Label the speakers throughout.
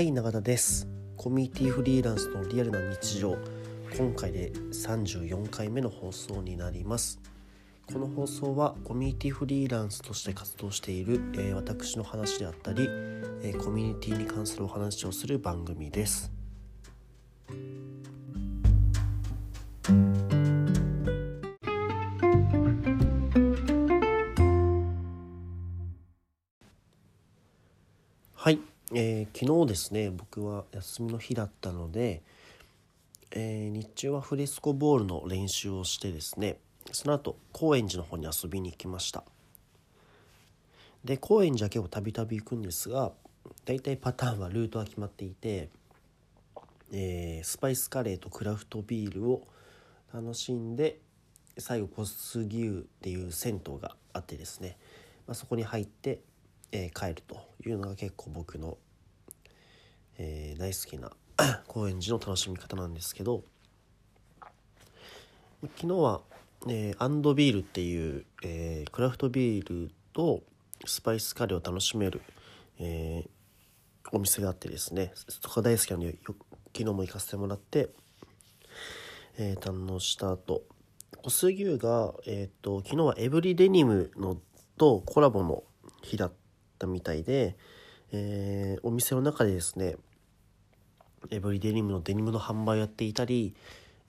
Speaker 1: はい永田です。コミュニティフリーランスのリアルな日常。今回で34回目の放送になります。この放送はコミュニティフリーランスとして活動している、えー、私の話であったり、えー、コミュニティに関するお話をする番組です。えー、昨日ですね僕は休みの日だったので、えー、日中はフレスコボールの練習をしてですねその後高円寺の方に遊びに行きました。で高円寺は結構たびたび行くんですが大体パターンはルートは決まっていて、えー、スパイスカレーとクラフトビールを楽しんで最後小杉湯っていう銭湯があってですね、まあ、そこに入ってえー、帰るというのが結構僕の、えー、大好きな 高円寺の楽しみ方なんですけど昨日は、えー、アンドビールっていう、え、クラフトビールとスパイスカレーを楽しめる、え、お店があってですねそこが大好きなので昨日も行かせてもらって、え、堪能した後小杉湯が、えーと、昨日はエブリデニムのとコラボの日だっったみたいで、えー、お店の中でですねエブリデニムのデニムの販売をやっていたり、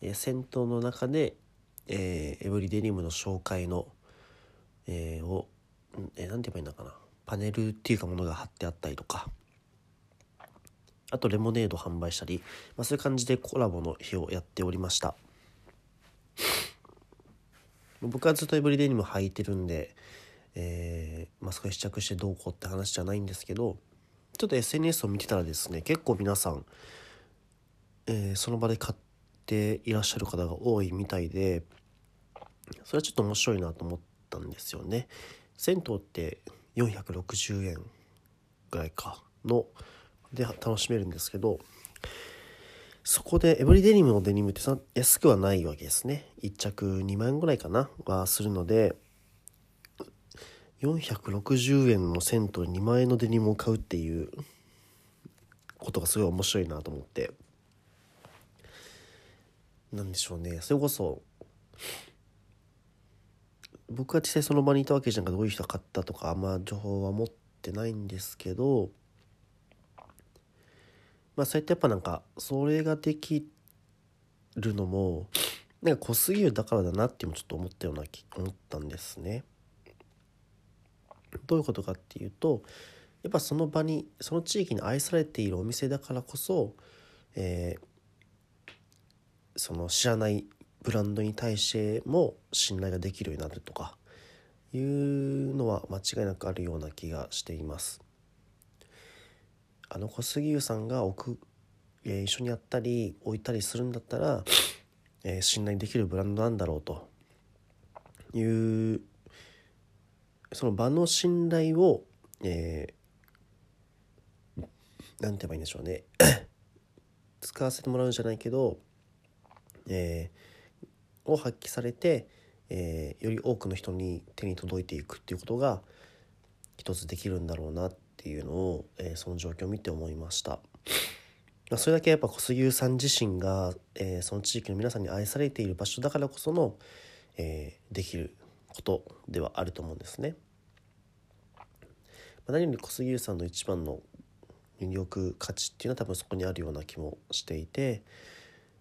Speaker 1: えー、銭湯の中で、えー、エブリデニムの紹介の、えー、を、えー、なんて言えばいいのかなパネルっていうかものが貼ってあったりとかあとレモネード販売したり、まあ、そういう感じでコラボの日をやっておりました。僕はずっとエブリデニム履いてるんで、えー、まあ、そこで試着してどうこうって話じゃないんですけどちょっと SNS を見てたらですね結構皆さん、えー、その場で買っていらっしゃる方が多いみたいでそれはちょっと面白いなと思ったんですよね。銭湯って460円ぐらいかので楽しめるんですけどそこでエブリデニムのデニムって安くはないわけですね1着2万円ぐらいかなはするので460円の銭湯2万円のデニムを買うっていうことがすごい面白いなと思ってなんでしょうねそれこそ僕は実際その場にいたわけじゃんかどういう人が買ったとかあんま情報は持ってないんですけどまあそうやってやっぱなんかそれができるのもなんか濃すぎるだからだなってもちょっと思ったような思ったんですね。どういうことかっていうとやっぱその場にその地域に愛されているお店だからこそ、えー、その知らないブランドに対しても信頼ができるようになるとかいうのは間違いなくあるような気がしています。あの小杉湯さんが置く、えー、一緒にやったり置いたりするんだったら、えー、信頼できるブランドなんだろうというその場の信頼を、えー、て言えばいいんでしょうね 使わせてもらうんじゃないけど、えー、を発揮されて、えー、より多くの人に手に届いていくっていうことが一つできるんだろうなっていうのを、えー、その状況を見て思いました。ま、それだけやっぱ小杉さん自身が、えー、その地域の皆さんに愛されている場所だからこその、えー、できることではあると思うんですね。ま、何より小杉湯さんの一番の魅力価値っていうのは多分そこにあるような気もしていて、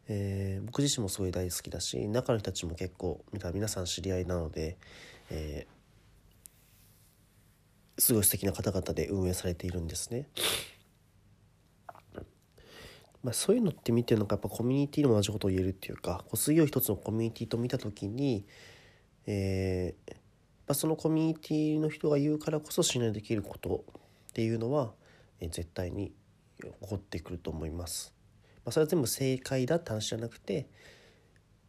Speaker 1: えー、僕自身もすごい大好きだし中の人たちも結構皆さん知り合いなので、えー、すごい素敵な方々で運営されているんですね。まあ、そういうのって見てるのがやっぱコミュニティの同じことを言えるっていうか小杉を一つのコミュニティと見た時にえー、まあ、そのコミュニティの人が言うからこそ信頼できることっていうのは、えー、絶対に起こってくると思います。まあ、それは全部正解だって話じゃなくて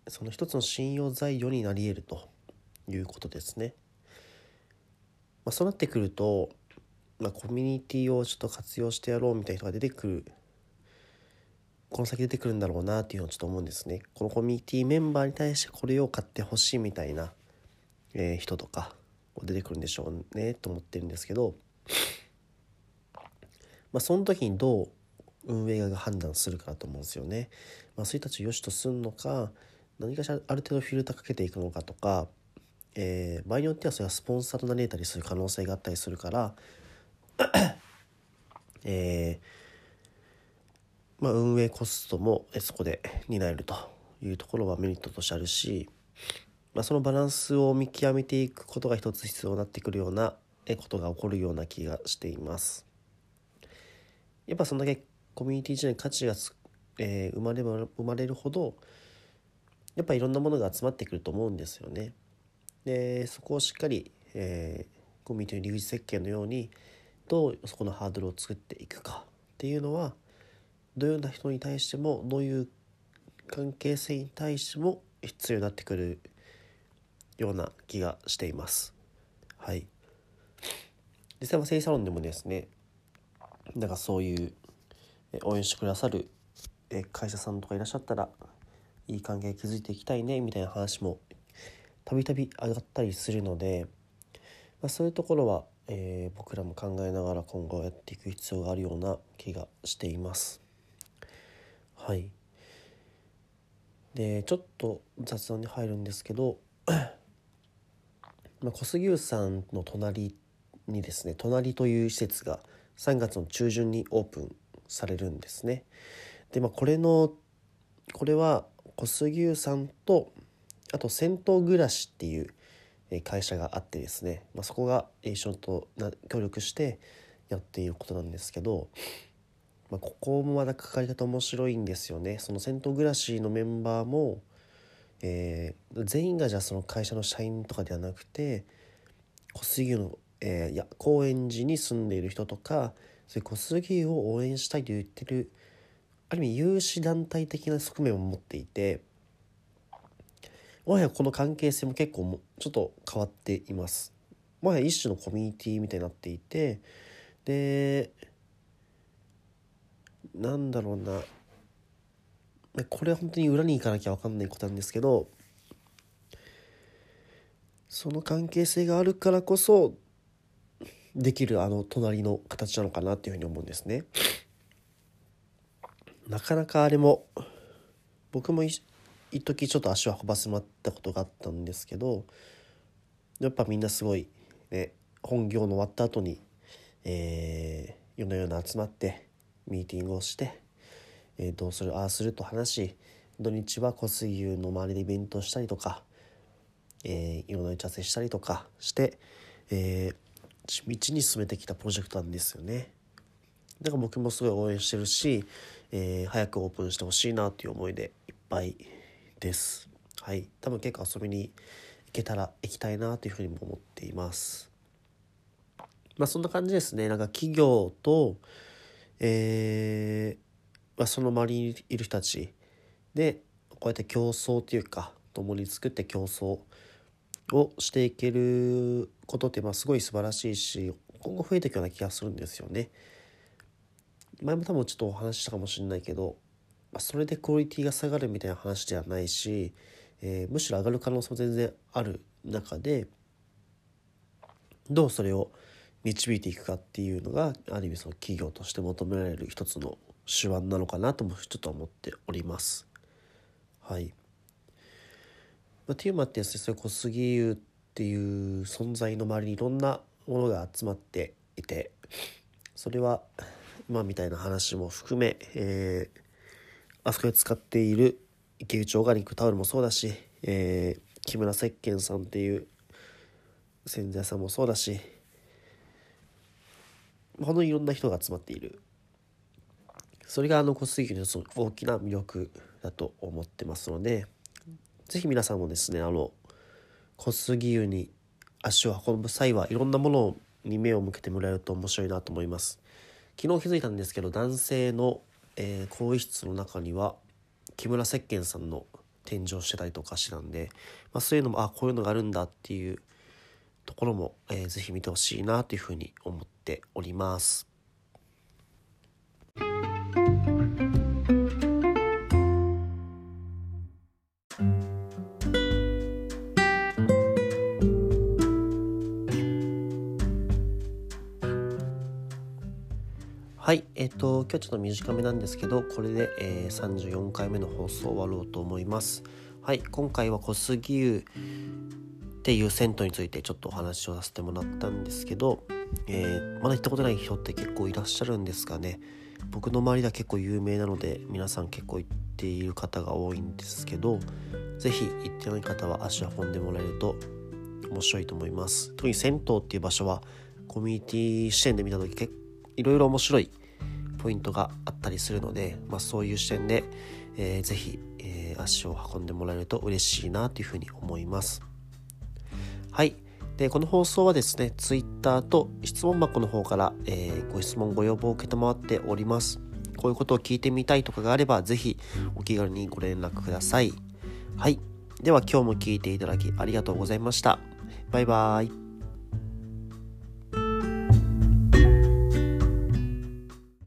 Speaker 1: その一つの信用材料になり得るということですね。まあ、そうなってくると、まあ、コミュニティをちょっと活用してやろうみたいな人が出てくるこの先出てくるんだろうなっていうのをちょっと思うんですね。このコミュニティメンバーに対してこれを買ってほしいみたいなえー、人とか出てくるんでしょうねと思ってるんですけど、まあ、その時にどう運営側が判断するからと思うんですよね。まあ、そういう人たちを良しとするのか何かしらある程度フィルターかけていくのかとか、えー、場合によってはそれがスポンサーとなれたりする可能性があったりするから えー、まあ、運営コストもそこで担えるというところはメリットとしてあるし、まあ、そのバランスを見極めていくことが一つ必要になってくるようなことが起こるような気がしています。やっぱそんだけコミュニティ自体に価値がえー、生まれ生まれるほどやっぱいろんなものが集まってくると思うんですよね。でそこをしっかり、えー、コミュニティの入り口設計のようにどうそこのハードルを作っていくかっていうのはどのような人に対してもどういう関係性に対しても必要になってくるような気がしています。はい。実際は生サロンでもですねなんかそういう応援してくださる会社さんとかいらっしゃったらいい関係築いていきたいねみたいな話もたびたび上がったりするので、まあ、そういうところはえー、僕らも考えながら今後やっていく必要があるような気がしています。はいでちょっと雑談に入るんですけどま、小杉湯さんの隣にですね隣という施設が3月の中旬にオープンされるんですね。でまあこれのこれは小杉湯さんとあと銭湯暮らしっていう会社があってですね、まあ、そこが一緒と協力してやっていることなんですけど、まあ、ここもまだかかり方面白いんですよね。その銭湯暮らしのメンバーも、えー、全員がじゃあその会社の社員とかではなくて小杉湯の、えー、いや高円寺に住んでいる人とかそういう小杉湯を応援したいと言ってるある意味有志団体的な側面を持っていて。もはやこの関係性も結構もちょっと変わっています。もはや一種のコミュニティみたいになっていてでなんだろうなこれは本当に裏に行かなきゃ分かんないことなんですけどその関係性があるからこそできるあの隣の形なのかなっていうふうに思うんですね。なかなかあれも僕も一時ちょっと足を運ばせてもらったことがあったんですけどやっぱみんなすごいね本業の終わった後に、えー、夜な夜な集まってミーティングをして、えー、どうするああすると話し土日は小杉湯の周りでイベントしたりとか、えー、いろんな打ち合わせしたりとかして、えー、道に進めてきたプロジェクトなんですよね。だから僕もすごい応援してるし、えー、早くオープンしてほしいなっていう思いでいっぱいです。はい、多分結構遊びに行けたら行きたいなというふうにも思っています。まあそんな感じですね。なんか企業と、えー、まあ、その周りにいる人たちでこうやって競争というか共に作って競争をしていけることってまあすごい素晴らしいし今後増えていくような気がするんですよね。前も多分ちょっとお話ししたかもしれないけどまあ、それでクオリティが下がるみたいな話ではないし、えー、むしろ上がる可能性も全然ある中でどうそれを導いていくかっていうのがある意味その企業として求められる一つの手腕なのかなともちょっと思っております。はい。まあ、っていうのもあってですね小杉湯っていう存在の周りにいろんなものが集まっていてそれは今みたいな話も含め、えー、あそこで使っている池内オーガニックタオルもそうだし、えー、木村石鹸さんっていう洗剤さんもそうだしほんとにいろんな人が集まっているそれがあの小杉の大きな魅力だと思ってますので是非皆さんもですねあの小杉湯に足を運ぶ際はいろんなものに目を向けてもらえると面白いなと思います昨日気づいたんですけど男性のえ、更衣室の中には木村石鹸さんの展示をしてたりとかしてたんで、まあ、そういうのもあこういうのがあるんだっていうところも、えー、ぜひ見てほしいなというふうに思っております。はいえっ、ー、と今日ちょっと短めなんですけどこれで、えー、34回目の放送終わろうと思います。はい今回は小杉湯っていう銭湯についてちょっとお話をさせてもらったんですけど、えー、まだ行ったことない人って結構いらっしゃるんですかね。僕の周りでは結構有名なので皆さん結構行っている方が多いんですけど是非行ってない方は足を運んでもらえると面白いと思います。特に銭湯っていう場所はコミュニティ視点で見た時結いろいろ面白いポイントがあったりするので、まあ、そういう視点で、えー、ぜひ、えー、足を運んでもらえると嬉しいなというふうに思います。はい。で、この放送はですね、Twitter と質問箱の方から、えー、ご質問、ご要望を受け止まっております。こういうことを聞いてみたいとかがあれば、ぜひお気軽にご連絡ください。はい。では今日も聞いていただきありがとうございました。バイバーイ。